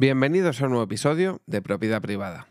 Bienvenidos a un nuevo episodio de Propiedad Privada.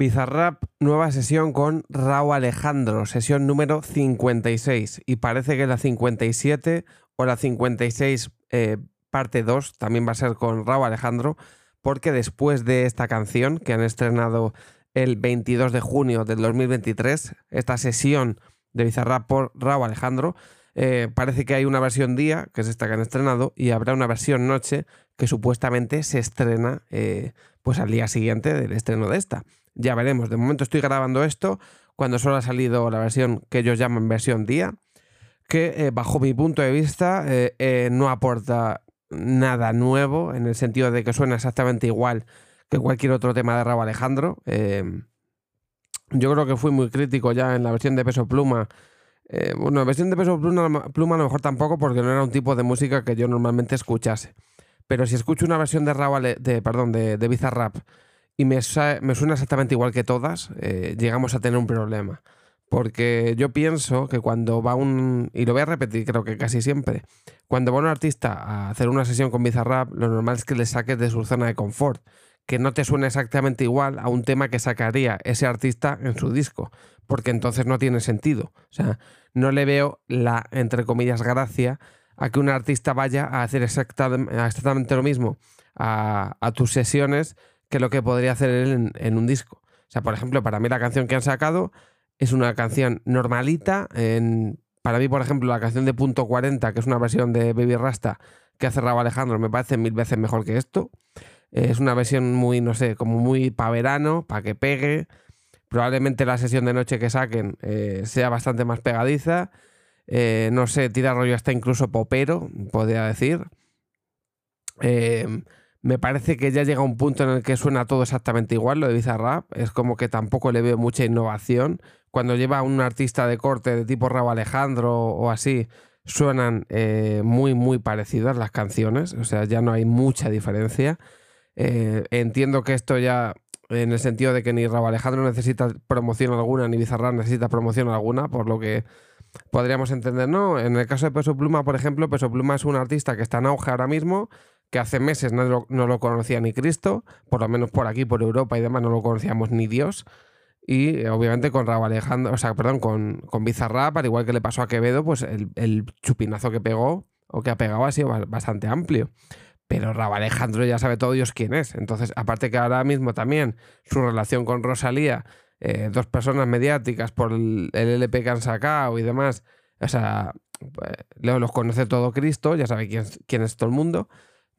Bizarrap, nueva sesión con Raúl Alejandro, sesión número 56. Y parece que la 57 o la 56 eh, parte 2 también va a ser con Raúl Alejandro, porque después de esta canción que han estrenado el 22 de junio del 2023, esta sesión de Bizarrap por Raúl Alejandro, eh, parece que hay una versión día, que es esta que han estrenado, y habrá una versión noche que supuestamente se estrena eh, pues al día siguiente del estreno de esta. Ya veremos. De momento estoy grabando esto cuando solo ha salido la versión que ellos llaman versión día, que eh, bajo mi punto de vista eh, eh, no aporta nada nuevo en el sentido de que suena exactamente igual que cualquier otro tema de Raúl Alejandro. yo creo que fui muy crítico ya en la versión de Peso Pluma. bueno, la versión de Peso Pluma, Pluma a lo mejor tampoco porque no era un tipo de música que yo normalmente escuchase. Pero si escucho una versión de Raúl, de, perdón, de, de Bizarrap y me, me, suena exactamente igual que todas, llegamos a tener un problema. Porque yo pienso que cuando va un. Y lo voy a repetir, creo que casi siempre. Cuando va un artista a hacer una sesión con Bizarrap, lo normal es que le saques de su zona de confort. Que no te suene exactamente igual a un tema que sacaría ese artista en su disco. Porque entonces no tiene sentido. O sea, no le veo la, entre comillas, gracia a que un artista vaya a hacer exactamente lo mismo a, tus sesiones que lo que podría hacer él en, un disco. O sea, por ejemplo, para mí la canción que han sacado es una canción normalita. Para mí, por ejemplo, la canción de Punto 40, que es una versión de Baby Rasta que ha cerrado Alejandro, me parece mil veces mejor que esto. Es una versión muy, no sé, como muy para verano, para que pegue. Probablemente la sesión de noche que saquen eh, sea bastante más pegadiza. Eh, no sé, tira rollo hasta incluso popero, podría decir. Eh, me parece que ya llega un punto en el que suena todo exactamente igual, lo de Bizarrap. Es como que tampoco le veo mucha innovación. Cuando lleva a un artista de corte de tipo Rabo Alejandro o así, suenan eh, muy, muy parecidas las canciones. O sea, ya no hay mucha diferencia. Entiendo que esto ya, en el sentido de que ni Rabo Alejandro necesita promoción alguna, ni Bizarrap necesita promoción alguna, por lo que podríamos entender, ¿no? En el caso de Peso Pluma, por ejemplo, Peso Pluma es un artista que está en auge ahora mismo que hace meses no lo, conocía ni Cristo, por lo menos por aquí, por Europa y demás, no lo conocíamos ni Dios. Y obviamente con Raúl Alejandro, o sea, perdón, con, con Bizarrap, al igual que le pasó a Quevedo, pues el, chupinazo que pegó o que ha pegado ha sido bastante amplio. Pero Raúl Alejandro ya sabe todo Dios quién es. Entonces, aparte que ahora mismo también su relación con Rosalía, eh, dos personas mediáticas por el, LP que han sacado y demás, o sea, pues, los conoce todo Cristo, ya sabe quién, quién es todo el mundo.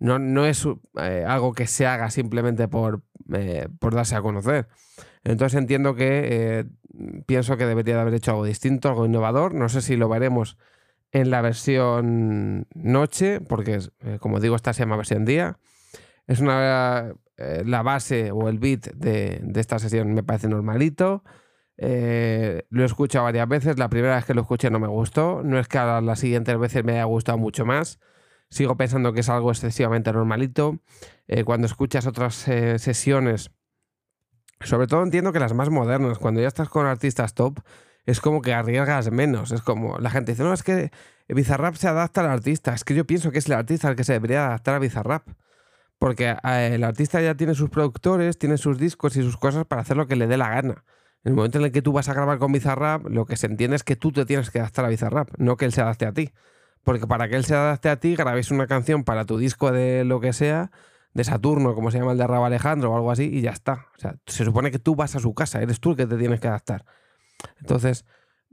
No, no es eh, algo que se haga simplemente por, eh, por, darse a conocer. Entonces entiendo que eh, pienso que debería de haber hecho algo distinto, algo innovador. No sé si lo veremos en la versión noche, porque como digo, esta se llama versión día. Es una la base o el beat de, de esta sesión me parece normalito. lo he escuchado varias veces. La primera vez que lo escuché no me gustó. No es que a las siguientes veces me haya gustado mucho más sigo pensando que es algo excesivamente normalito. Eh, cuando escuchas otras eh, sesiones, sobre todo entiendo que las más modernas, cuando ya estás con artistas top, es como que arriesgas menos. Es como la gente dice, no, es que Bizarrap se adapta al artista. Es que yo pienso que es el artista el que se debería adaptar a Bizarrap. Porque eh, el artista ya tiene sus productores, tiene sus discos y sus cosas para hacer lo que le dé la gana. En el momento en el que tú vas a grabar con Bizarrap, lo que se entiende es que tú te tienes que adaptar a Bizarrap, no que él se adapte a ti. Porque para que él se adapte a ti, grabéis una canción para tu disco de lo que sea, de Saturno, como se llama el de Raba Alejandro o algo así, y ya está. O sea, se supone que tú vas a su casa, eres tú el que te tienes que adaptar. Entonces,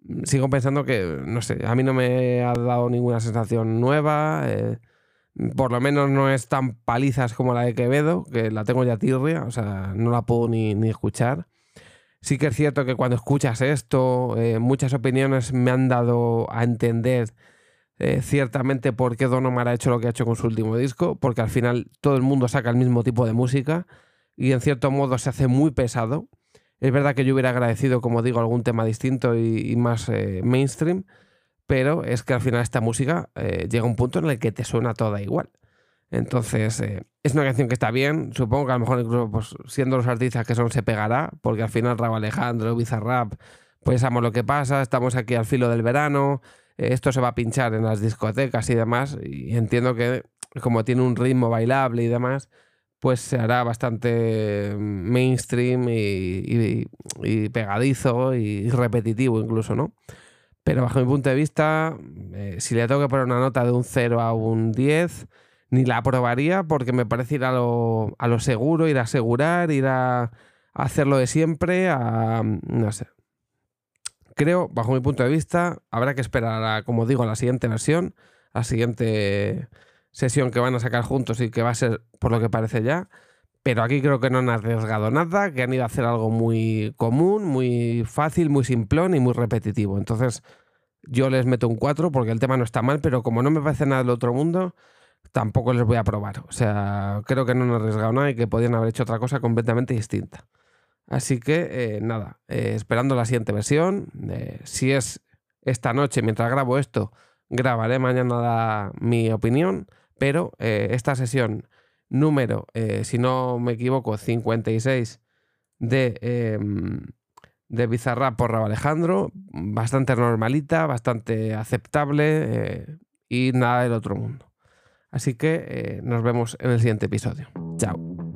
mm, sigo pensando que, no sé, a mí no me ha dado ninguna sensación nueva. Eh, por lo menos no es tan palizas como la de Quevedo, que la tengo ya tirria, o sea, no la puedo ni, escuchar. Sí que es cierto que cuando escuchas esto, eh, muchas opiniones me han dado a entender eh, ciertamente por qué Don Omar ha hecho lo que ha hecho con su último disco, porque al final todo el mundo saca el mismo tipo de música y en cierto modo se hace muy pesado. Es verdad que yo hubiera agradecido, como digo, algún tema distinto y, más eh, mainstream, pero es que al final esta música eh, llega a un punto en el que te suena toda igual. Entonces, eh, es una canción que está bien. Supongo que a lo mejor incluso pues, siendo los artistas que son se pegará, porque al final Rabo Alejandro, Bizarrap, pues sabemos lo que pasa, estamos aquí al filo del verano, eh, esto se va a pinchar en las discotecas y demás, y entiendo que como tiene un ritmo bailable y demás, pues se hará bastante mainstream y, pegadizo y repetitivo incluso, ¿no? Pero bajo mi punto de vista, eh, si le tengo que poner una nota de un 0 a un 10, ni la aprobaría porque me parece ir a lo, seguro, ir a asegurar, ir a, hacerlo de siempre, a, no sé. Creo, bajo mi punto de vista, habrá que esperar, a, como digo, a la siguiente versión, a la siguiente sesión que van a sacar juntos y que va a ser por lo que parece ya. Pero aquí creo que no han arriesgado nada, que han ido a hacer algo muy común, muy fácil, muy simplón y muy repetitivo. Entonces, yo les meto un 4 porque el tema no está mal, pero como no me parece nada del otro mundo, tampoco les voy a probar. O sea, creo que no han arriesgado nada y que podían haber hecho otra cosa completamente distinta. Así que, eh, nada, eh, esperando la siguiente versión. Eh, si es esta noche, mientras grabo esto, grabaré mañana mi opinión, pero esta sesión número, eh, si no me equivoco, 56 de, em, de Bizarrap por Rabo Alejandro. Bastante normalita, bastante aceptable eh, y nada del otro mundo. Así que eh, nos vemos en el siguiente episodio. Chao.